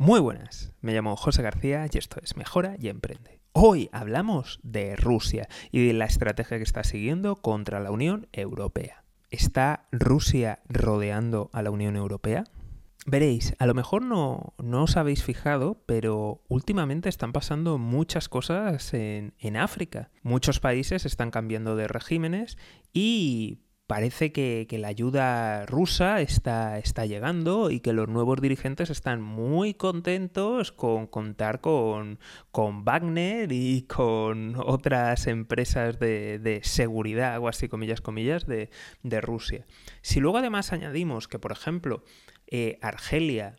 Muy buenas, me llamo José García y esto es Mejora y Emprende. Hoy hablamos de Rusia y de la estrategia que está siguiendo contra la Unión Europea. ¿Está Rusia rodeando a la Unión Europea? Veréis, a lo mejor no, no os habéis fijado, pero últimamente están pasando muchas cosas en, en África. Muchos países están cambiando de regímenes y parece que, la ayuda rusa está, llegando y que los nuevos dirigentes están muy contentos con contar con, con Wagner y con otras empresas de, seguridad, o así comillas, comillas, de, Rusia. Si luego además añadimos que, por ejemplo, eh, Argelia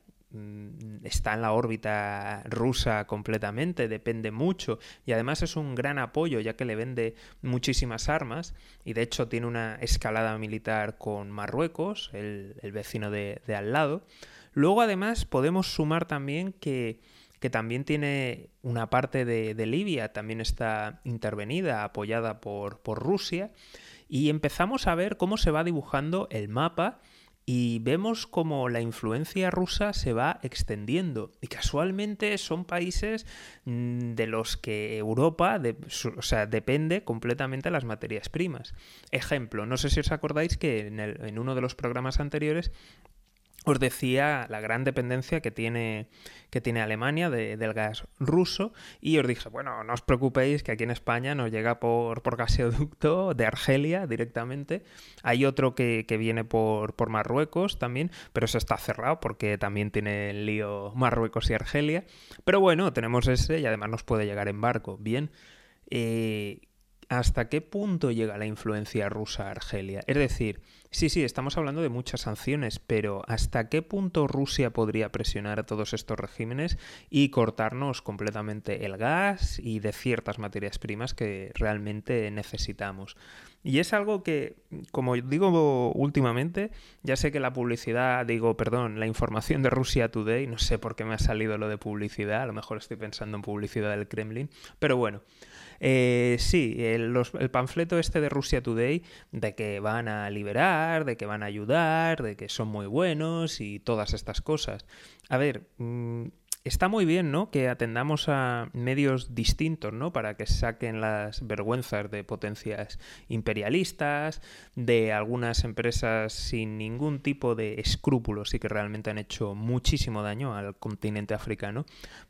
está en la órbita rusa completamente, depende mucho y además es un gran apoyo ya que le vende muchísimas armas y de hecho tiene una escalada militar con Marruecos, el, vecino de, al lado. Luego además podemos sumar también que, que también tiene una parte de, de, Libia, también está intervenida, apoyada por, por Rusia y empezamos a ver cómo se va dibujando el mapa y vemos como la influencia rusa se va extendiendo. Y casualmente son países mm, de los que Europa depende completamente de las materias primas. Ejemplo, no sé si os acordáis que en uno de los programas anteriores os decía la gran dependencia que tiene, que tiene Alemania del gas ruso y os dije, bueno, no os preocupéis que aquí en España nos llega por, por gaseoducto de Argelia directamente. Hay otro que, viene por, por, Marruecos también, pero eso está cerrado porque también tiene el lío Marruecos y Argelia. Pero bueno, tenemos ese y además nos puede llegar en barco. Bien. Eh, ¿hasta qué punto llega la influencia rusa a Argelia? Es decir, sí, sí, estamos hablando de muchas sanciones, pero ¿hasta qué punto Rusia podría presionar a todos estos regímenes y cortarnos completamente el gas y de ciertas materias primas que realmente necesitamos? Y es algo que, como digo últimamente, ya sé que la publicidad, digo, perdón, la información de Rusia Today, no sé por qué me ha salido lo de publicidad, a lo mejor estoy pensando en publicidad del Kremlin, pero bueno, eh, sí, el, panfleto este de Rusia Today, de que van a liberar, de que van a ayudar, de que son muy buenos y todas estas cosas. A ver, mm, está muy bien, ¿no? Que atendamos a medios distintos, ¿no? Para que saquen las vergüenzas de potencias imperialistas, de algunas empresas sin ningún tipo de escrúpulos y que realmente han hecho muchísimo daño al continente africano.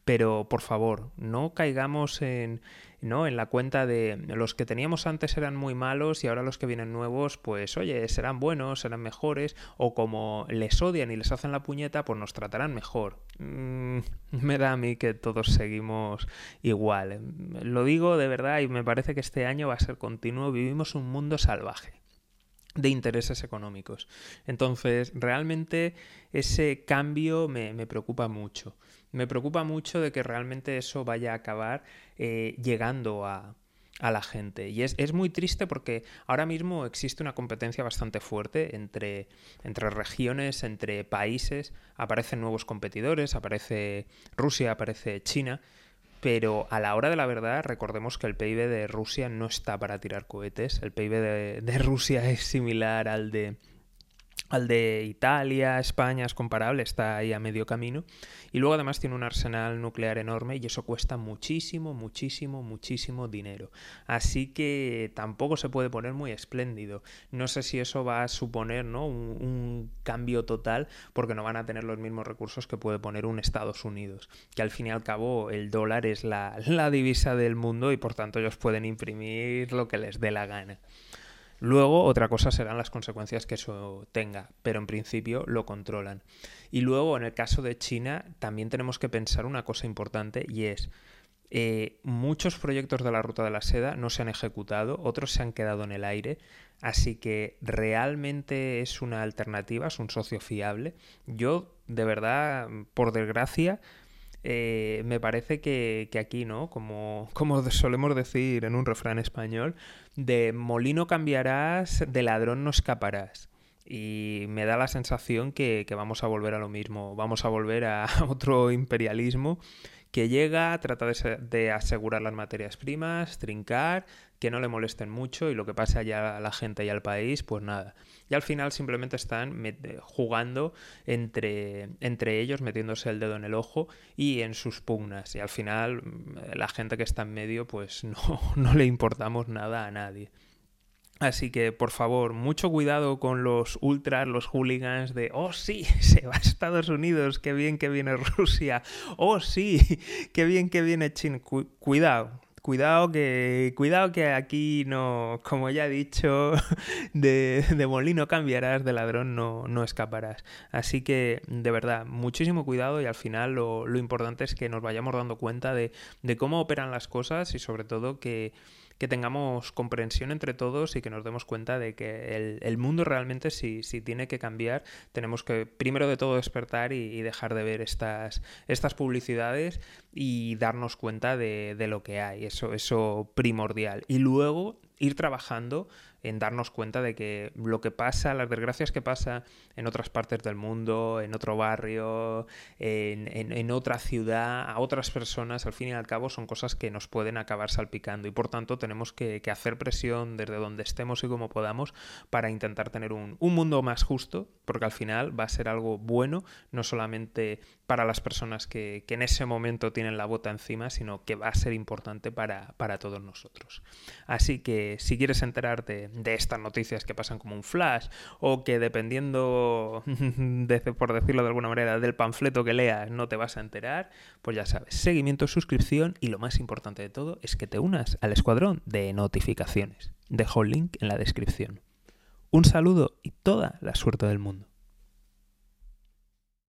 Pero, por favor, no caigamos en ¿no? En la cuenta de los que teníamos antes eran muy malos y ahora los que vienen nuevos, pues oye, serán buenos, serán mejores, o como les odian y les hacen la puñeta, pues nos tratarán mejor. Mm, me da a mí que todos seguimos igual. Lo digo de verdad y me parece que este año va a ser continuo. Vivimos un mundo salvaje de intereses económicos. Entonces, realmente ese cambio me, me preocupa mucho. Me preocupa mucho de que realmente eso vaya a acabar eh, llegando a, la gente. Y es, es, muy triste porque ahora mismo existe una competencia bastante fuerte entre, entre regiones, entre países. Aparecen nuevos competidores, aparece Rusia, aparece China. Pero a la hora de la verdad, recordemos que el PIB de Rusia no está para tirar cohetes. El PIB de Rusia es similar al de, al de Italia, España es comparable, está ahí a medio camino. Y luego además tiene un arsenal nuclear enorme y eso cuesta muchísimo, muchísimo, muchísimo dinero. Así que tampoco se puede poner muy espléndido. No sé si eso va a suponer ¿no? un, cambio total porque no van a tener los mismos recursos que puede poner un Estados Unidos, que al fin y al cabo el dólar es la, la divisa del mundo y por tanto ellos pueden imprimir lo que les dé la gana. Luego, otra cosa serán las consecuencias que eso tenga, pero en principio lo controlan. Y luego, en el caso de China, también tenemos que pensar una cosa importante y es, eh, muchos proyectos de la Ruta de la Seda no se han ejecutado, otros se han quedado en el aire, así que realmente es una alternativa, es un socio fiable. Yo, de verdad, por desgracia, eh, me parece que, aquí, ¿no? Como, como solemos decir en un refrán español, de molino cambiarás, de ladrón no escaparás. Y me da la sensación que, vamos a volver a lo mismo, vamos a volver a otro imperialismo que llega, trata de, asegurar las materias primas, trincar, que no le molesten mucho y lo que pasa ya a la gente y al país, pues nada. Y al final simplemente están jugando entre, entre ellos, metiéndose el dedo en el ojo y en sus pugnas. Y al final mm, la gente que está en medio, pues no, no le importamos nada a nadie. Así que, por favor, mucho cuidado con los ultras, los hooligans de, oh sí, se va a Estados Unidos, qué bien que viene Rusia, oh sí, qué bien que viene China. cuidado, cuidado que, cuidado que aquí no, como ya he dicho, de, de molino cambiarás, de ladrón no, no, escaparás. Así que, de verdad, muchísimo cuidado y al final lo, lo importante es que nos vayamos dando cuenta de, de cómo operan las cosas y sobre todo que que tengamos comprensión entre todos y que nos demos cuenta de que el, mundo realmente si, si, tiene que cambiar, tenemos que primero de todo despertar y, dejar de ver estas, estas publicidades y darnos cuenta de, de lo que hay, eso, eso primordial. Y luego ir trabajando en darnos cuenta de que lo que pasa, las desgracias que pasa en otras partes del mundo, en otro barrio, en, otra ciudad, a otras personas, al fin y al cabo son cosas que nos pueden acabar salpicando y por tanto tenemos que, hacer presión desde donde estemos y como podamos para intentar tener un, mundo más justo, porque al final va a ser algo bueno, no solamente para las personas que, en ese momento tienen la bota encima, sino que va a ser importante para, para todos nosotros. Así que si quieres enterarte de estas noticias que pasan como un flash o que dependiendo, de, por decirlo de alguna manera, del panfleto que leas no te vas a enterar, pues ya sabes, seguimiento, suscripción y lo más importante de todo es que te unas al escuadrón de notificaciones. Dejo el link en la descripción. Un saludo y toda la suerte del mundo.